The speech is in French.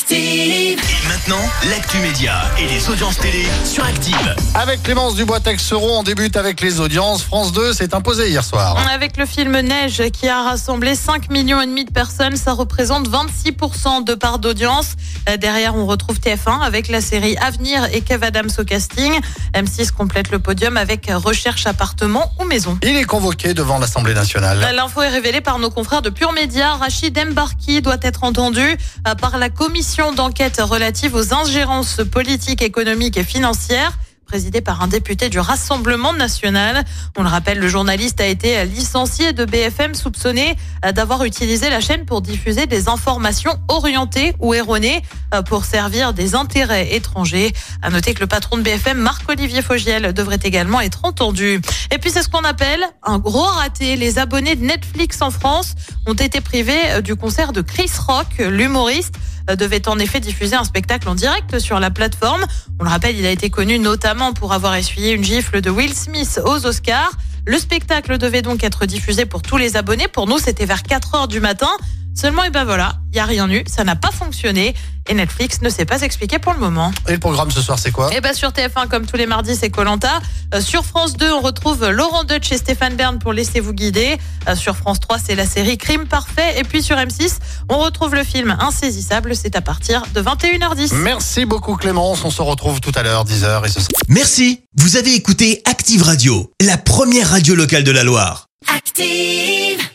Active. Et maintenant, l'actu média et les audiences télé sur Active. Avec Clémence Dubois-Texeron, on débute avec les audiences. France 2 s'est imposé hier soir. Avec le film Neige qui a rassemblé 5 millions et demi de personnes, ça représente 26% de part d'audience. Euh, Derrière, on retrouve TF1 avec la série Avenir et Kev Adams au casting. M6 complète le podium avec Recherche appartement ou maison. Il est convoqué devant l'Assemblée nationale. L'info est révélée par nos confrères de Pure Média. Rachid Embarki doit être entendu euh, par la commission d'enquête relative aux ingérences politiques, économiques et financières présidée par un député du Rassemblement national. On le rappelle, le journaliste a été licencié de BFM soupçonné d'avoir utilisé la chaîne pour diffuser des informations orientées ou erronées pour servir des intérêts étrangers. À noter que le patron de BFM, Marc-Olivier Fogiel, devrait également être entendu. Et puis c'est ce qu'on appelle un gros raté. Les abonnés de Netflix en France ont été privés euh, du concert de Chris Rock, l'humoriste devait en effet diffuser un spectacle en direct sur la plateforme. On le rappelle, il a été connu notamment pour avoir essuyé une gifle de Will Smith aux Oscars. Le spectacle devait donc être diffusé pour tous les abonnés. Pour nous, c'était vers 4 heures du matin. Seulement, et ben voilà, il y a rien eu, ça n'a pas fonctionné et Netflix ne s'est pas expliqué pour le moment. Et le programme ce soir, c'est quoi? Et ben sur TF1, comme tous les mardis, c'est Colanta. Euh, sur France 2, on retrouve Laurent Deutsch et Stéphane Bern pour Laissez-vous guider. Euh, sur France 3, c'est la série Crime parfait. Et puis sur M6, on retrouve le film Insaisissable. C'est à partir de 21h10. Merci beaucoup Clémence, on se retrouve tout à l'heure, 10h et ce. Merci, vous avez écouté Active Radio, la première radio locale de la Loire. Active.